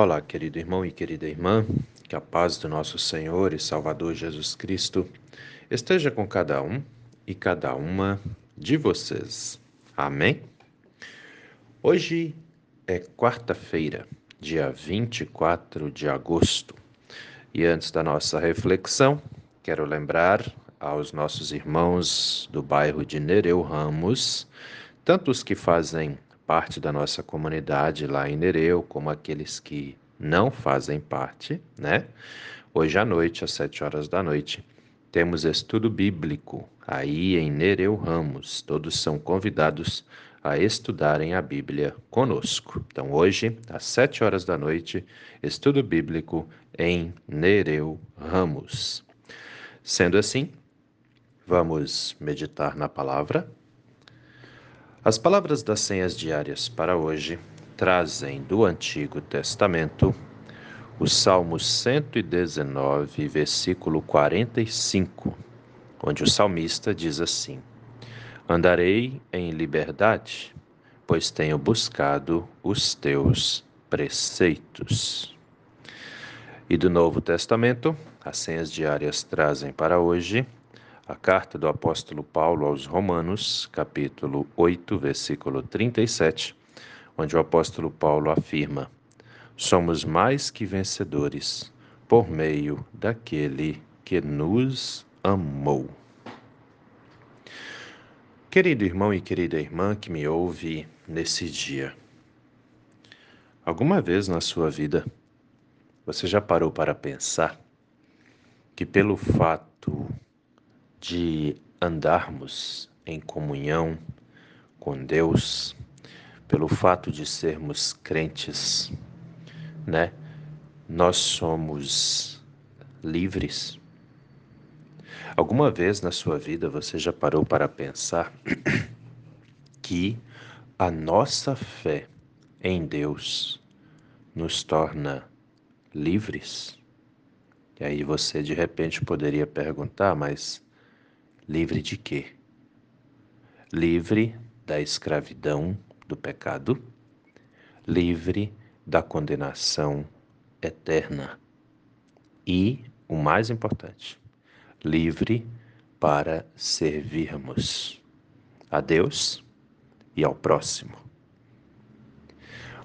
Olá, querido irmão e querida irmã, que a paz do nosso Senhor e Salvador Jesus Cristo esteja com cada um e cada uma de vocês. Amém? Hoje é quarta-feira, dia 24 de agosto, e antes da nossa reflexão, quero lembrar aos nossos irmãos do bairro de Nereu Ramos, tanto os que fazem parte da nossa comunidade lá em Nereu, como aqueles que não fazem parte, né? Hoje à noite, às sete horas da noite, temos estudo bíblico aí em Nereu Ramos. Todos são convidados a estudarem a Bíblia conosco. Então, hoje, às sete horas da noite, estudo bíblico em Nereu Ramos. Sendo assim, vamos meditar na palavra as palavras das senhas diárias para hoje trazem do Antigo Testamento o Salmo 119, versículo 45, onde o salmista diz assim: Andarei em liberdade, pois tenho buscado os teus preceitos. E do Novo Testamento, as senhas diárias trazem para hoje a carta do apóstolo Paulo aos Romanos, capítulo 8, versículo 37, onde o apóstolo Paulo afirma: Somos mais que vencedores por meio daquele que nos amou. Querido irmão e querida irmã que me ouve nesse dia, alguma vez na sua vida você já parou para pensar que, pelo fato de andarmos em comunhão com Deus, pelo fato de sermos crentes, né? Nós somos livres. Alguma vez na sua vida você já parou para pensar que a nossa fé em Deus nos torna livres? E aí você de repente poderia perguntar, mas Livre de quê? Livre da escravidão do pecado, livre da condenação eterna e, o mais importante, livre para servirmos a Deus e ao próximo.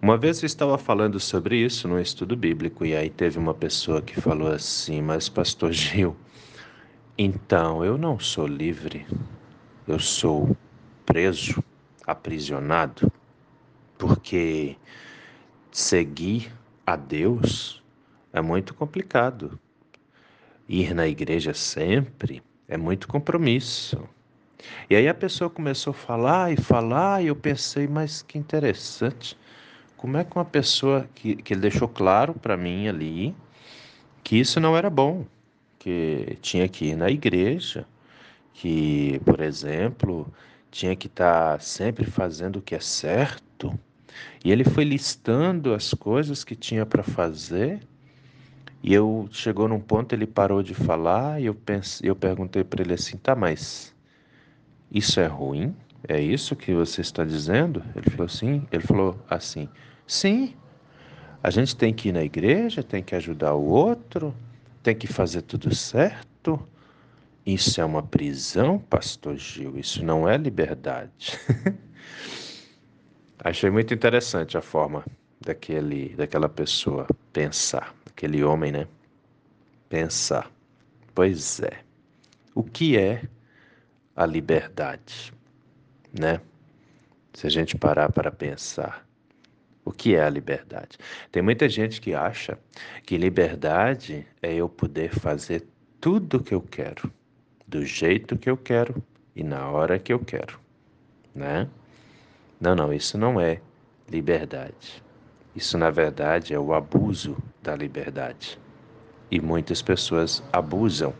Uma vez eu estava falando sobre isso num estudo bíblico e aí teve uma pessoa que falou assim: Mas, Pastor Gil, então, eu não sou livre, eu sou preso, aprisionado, porque seguir a Deus é muito complicado. Ir na igreja sempre é muito compromisso. E aí a pessoa começou a falar e falar, e eu pensei, mas que interessante. Como é que uma pessoa que, que deixou claro para mim ali que isso não era bom, que tinha que ir na igreja, que, por exemplo, tinha que estar tá sempre fazendo o que é certo. E ele foi listando as coisas que tinha para fazer. E eu chegou num ponto ele parou de falar e eu pensei, eu perguntei para ele assim: "Tá, mas isso é ruim? É isso que você está dizendo?" Ele falou assim, ele falou assim: "Sim. A gente tem que ir na igreja, tem que ajudar o outro, tem que fazer tudo certo. Isso é uma prisão, pastor Gil, isso não é liberdade. Achei muito interessante a forma daquele, daquela pessoa pensar, aquele homem, né? Pensar. Pois é. O que é a liberdade, né? Se a gente parar para pensar, o que é a liberdade? Tem muita gente que acha que liberdade é eu poder fazer tudo o que eu quero, do jeito que eu quero e na hora que eu quero, né? Não, não, isso não é liberdade. Isso, na verdade, é o abuso da liberdade. E muitas pessoas abusam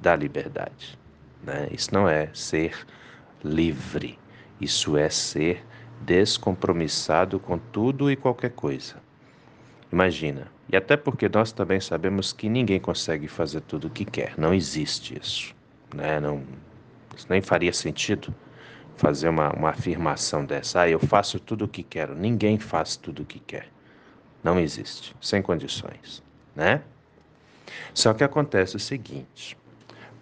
da liberdade. Né? Isso não é ser livre, isso é ser descompromissado com tudo e qualquer coisa. Imagina, e até porque nós também sabemos que ninguém consegue fazer tudo o que quer, não existe isso. Né? Não, isso nem faria sentido fazer uma, uma afirmação dessa. Ah, eu faço tudo o que quero. Ninguém faz tudo o que quer. Não existe, sem condições, né? Só que acontece o seguinte: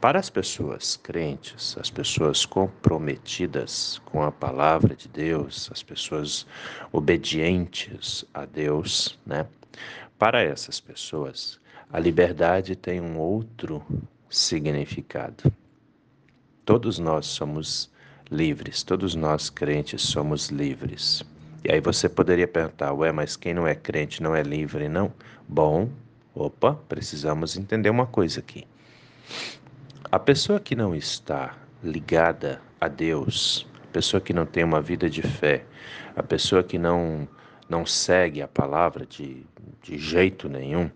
para as pessoas crentes, as pessoas comprometidas com a palavra de Deus, as pessoas obedientes a Deus, né? Para essas pessoas, a liberdade tem um outro significado. Todos nós somos livres, todos nós crentes somos livres. E aí você poderia perguntar, ué, mas quem não é crente não é livre, não? Bom, opa, precisamos entender uma coisa aqui. A pessoa que não está ligada a Deus, a pessoa que não tem uma vida de fé, a pessoa que não, não segue a palavra de, de jeito nenhum,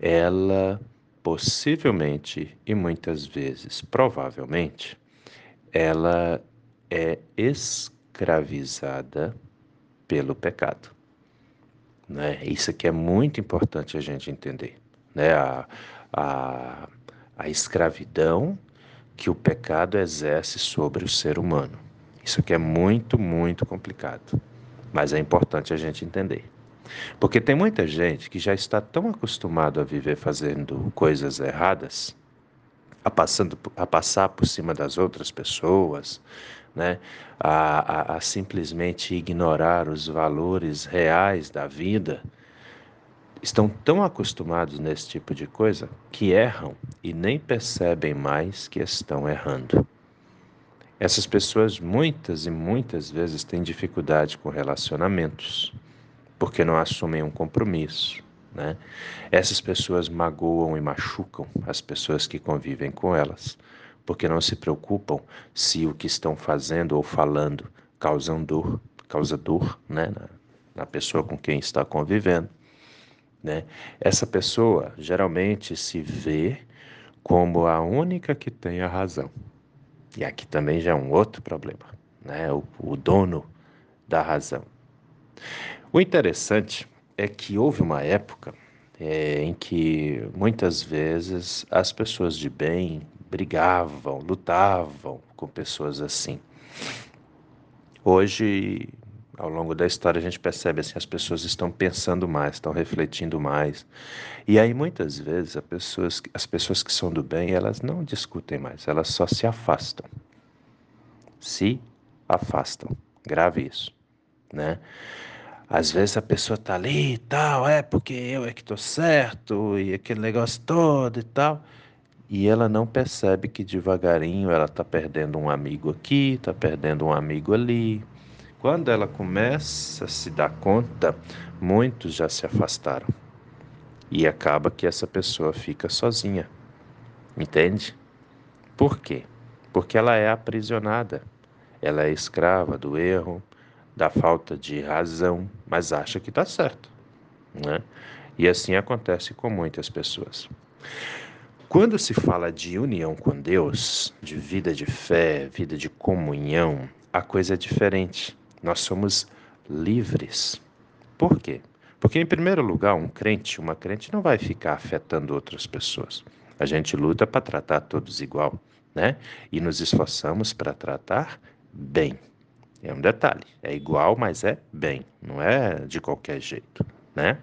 ela possivelmente e muitas vezes, provavelmente, ela é escravizada pelo pecado. Né? Isso aqui é muito importante a gente entender. Né? A, a, a escravidão que o pecado exerce sobre o ser humano. Isso aqui é muito, muito complicado, mas é importante a gente entender. Porque tem muita gente que já está tão acostumado a viver fazendo coisas erradas, a, passando, a passar por cima das outras pessoas, né? A, a, a simplesmente ignorar os valores reais da vida, estão tão acostumados nesse tipo de coisa que erram e nem percebem mais que estão errando. Essas pessoas muitas e muitas vezes têm dificuldade com relacionamentos, porque não assumem um compromisso. Né? Essas pessoas magoam e machucam as pessoas que convivem com elas, porque não se preocupam se o que estão fazendo ou falando causam dor, causa dor né? na, na pessoa com quem está convivendo. Né? Essa pessoa geralmente se vê como a única que tem a razão. E aqui também já é um outro problema, né? o, o dono da razão. O interessante é que houve uma época é, em que muitas vezes as pessoas de bem brigavam, lutavam com pessoas assim. Hoje ao longo da história a gente percebe assim as pessoas estão pensando mais, estão refletindo mais. E aí muitas vezes as pessoas, as pessoas que são do bem, elas não discutem mais, elas só se afastam. Se afastam. Grave isso, né? Às vezes a pessoa tá ali e tal, é porque eu é que tô certo e aquele negócio todo e tal. E ela não percebe que devagarinho ela tá perdendo um amigo aqui, tá perdendo um amigo ali, quando ela começa a se dar conta, muitos já se afastaram. E acaba que essa pessoa fica sozinha. Entende? Por quê? Porque ela é aprisionada. Ela é escrava do erro, da falta de razão, mas acha que está certo. Né? E assim acontece com muitas pessoas. Quando se fala de união com Deus, de vida de fé, vida de comunhão, a coisa é diferente. Nós somos livres. Por quê? Porque, em primeiro lugar, um crente, uma crente não vai ficar afetando outras pessoas. A gente luta para tratar todos igual, né? E nos esforçamos para tratar bem. É um detalhe, é igual, mas é bem, não é de qualquer jeito, né?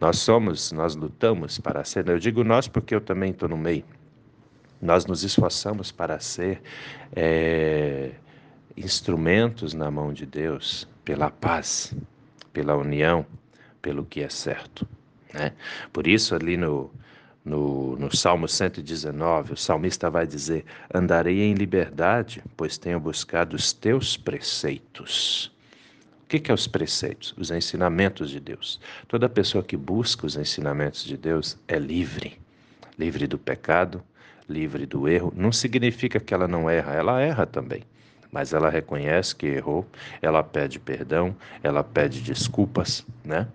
Nós somos, nós lutamos para ser, eu digo nós porque eu também estou no meio, nós nos esforçamos para ser é, instrumentos na mão de Deus pela paz, pela união, pelo que é certo. Né? Por isso, ali no, no, no Salmo 119, o salmista vai dizer: Andarei em liberdade, pois tenho buscado os teus preceitos. O que, que é os preceitos? Os ensinamentos de Deus. Toda pessoa que busca os ensinamentos de Deus é livre. Livre do pecado, livre do erro. Não significa que ela não erra, ela erra também mas ela reconhece que errou, ela pede perdão, ela pede desculpas, né?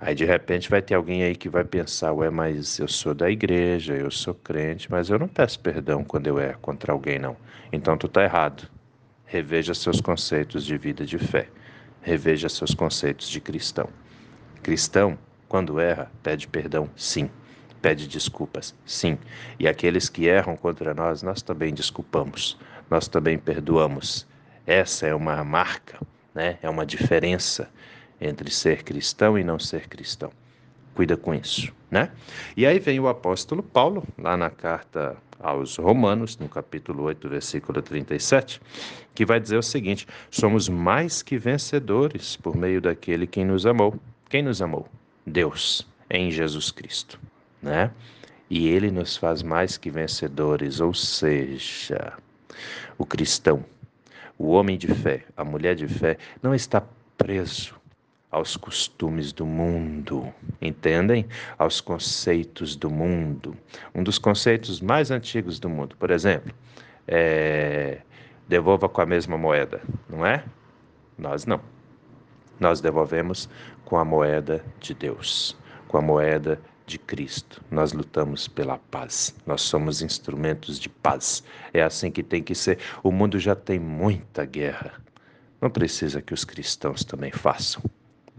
Aí de repente vai ter alguém aí que vai pensar, ué, mas eu sou da igreja, eu sou crente, mas eu não peço perdão quando eu erro contra alguém, não. Então tu tá errado. Reveja seus conceitos de vida de fé. Reveja seus conceitos de cristão. Cristão, quando erra, pede perdão, sim. Pede desculpas, sim. E aqueles que erram contra nós, nós também desculpamos nós também perdoamos. Essa é uma marca, né? é uma diferença entre ser cristão e não ser cristão. Cuida com isso, né? E aí vem o apóstolo Paulo, lá na carta aos Romanos, no capítulo 8, versículo 37, que vai dizer o seguinte: somos mais que vencedores por meio daquele que nos amou. Quem nos amou? Deus, em Jesus Cristo, né? E ele nos faz mais que vencedores, ou seja, o cristão, o homem de fé, a mulher de fé, não está preso aos costumes do mundo, entendem? Aos conceitos do mundo. Um dos conceitos mais antigos do mundo, por exemplo, é devolva com a mesma moeda, não é? Nós não. Nós devolvemos com a moeda de Deus, com a moeda de Cristo. Nós lutamos pela paz. Nós somos instrumentos de paz. É assim que tem que ser. O mundo já tem muita guerra. Não precisa que os cristãos também façam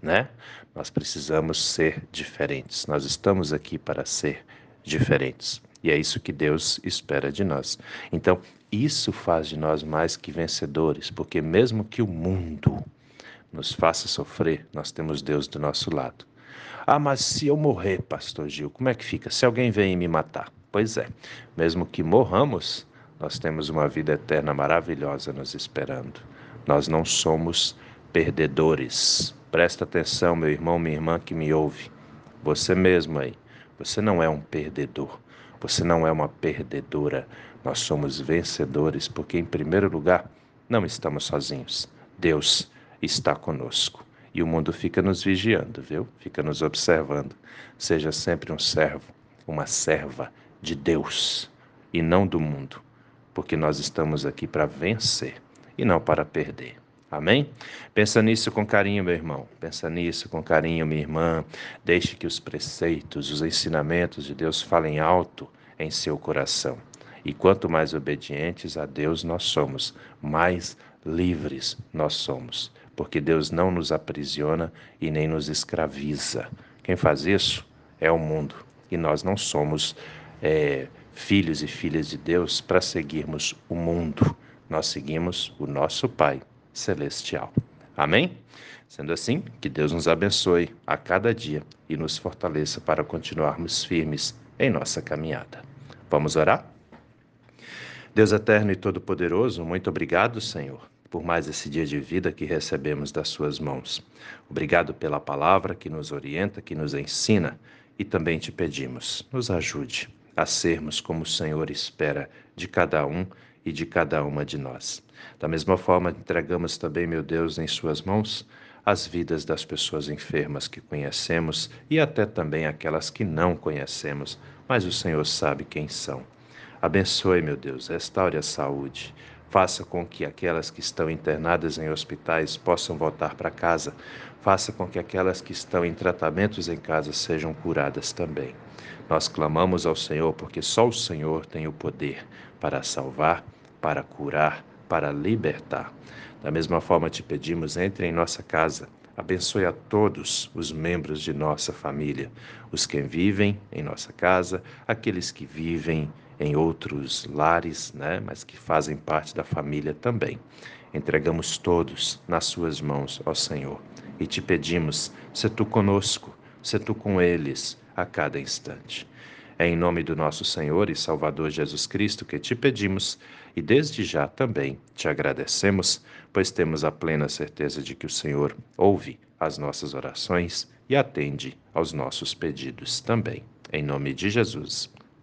né? Nós precisamos ser diferentes. Nós estamos aqui para ser diferentes. E é isso que Deus espera de nós. Então, isso faz de nós mais que vencedores, porque mesmo que o mundo nos faça sofrer, nós temos Deus do nosso lado. Ah, mas se eu morrer, pastor Gil, como é que fica? Se alguém vem me matar? Pois é, mesmo que morramos, nós temos uma vida eterna maravilhosa nos esperando. Nós não somos perdedores. Presta atenção, meu irmão, minha irmã que me ouve. Você mesmo aí, você não é um perdedor. Você não é uma perdedora. Nós somos vencedores porque, em primeiro lugar, não estamos sozinhos. Deus está conosco. E o mundo fica nos vigiando, viu? Fica nos observando. Seja sempre um servo, uma serva de Deus e não do mundo, porque nós estamos aqui para vencer e não para perder. Amém? Pensa nisso com carinho, meu irmão. Pensa nisso com carinho, minha irmã. Deixe que os preceitos, os ensinamentos de Deus falem alto em seu coração. E quanto mais obedientes a Deus nós somos, mais livres nós somos. Porque Deus não nos aprisiona e nem nos escraviza. Quem faz isso é o mundo. E nós não somos é, filhos e filhas de Deus para seguirmos o mundo. Nós seguimos o nosso Pai celestial. Amém? Sendo assim, que Deus nos abençoe a cada dia e nos fortaleça para continuarmos firmes em nossa caminhada. Vamos orar? Deus eterno e todo-poderoso, muito obrigado, Senhor, por mais esse dia de vida que recebemos das Suas mãos. Obrigado pela palavra que nos orienta, que nos ensina e também te pedimos, nos ajude a sermos como o Senhor espera de cada um e de cada uma de nós. Da mesma forma, entregamos também, meu Deus, em Suas mãos as vidas das pessoas enfermas que conhecemos e até também aquelas que não conhecemos, mas o Senhor sabe quem são. Abençoe, meu Deus, restaure a saúde. Faça com que aquelas que estão internadas em hospitais possam voltar para casa. Faça com que aquelas que estão em tratamentos em casa sejam curadas também. Nós clamamos ao Senhor porque só o Senhor tem o poder para salvar, para curar, para libertar. Da mesma forma, te pedimos, entre em nossa casa, abençoe a todos os membros de nossa família, os que vivem em nossa casa, aqueles que vivem em outros lares, né, mas que fazem parte da família também. Entregamos todos nas suas mãos, ó Senhor, e te pedimos, se tu conosco, se tu com eles a cada instante. É em nome do nosso Senhor e Salvador Jesus Cristo que te pedimos e desde já também te agradecemos, pois temos a plena certeza de que o Senhor ouve as nossas orações e atende aos nossos pedidos também. Em nome de Jesus.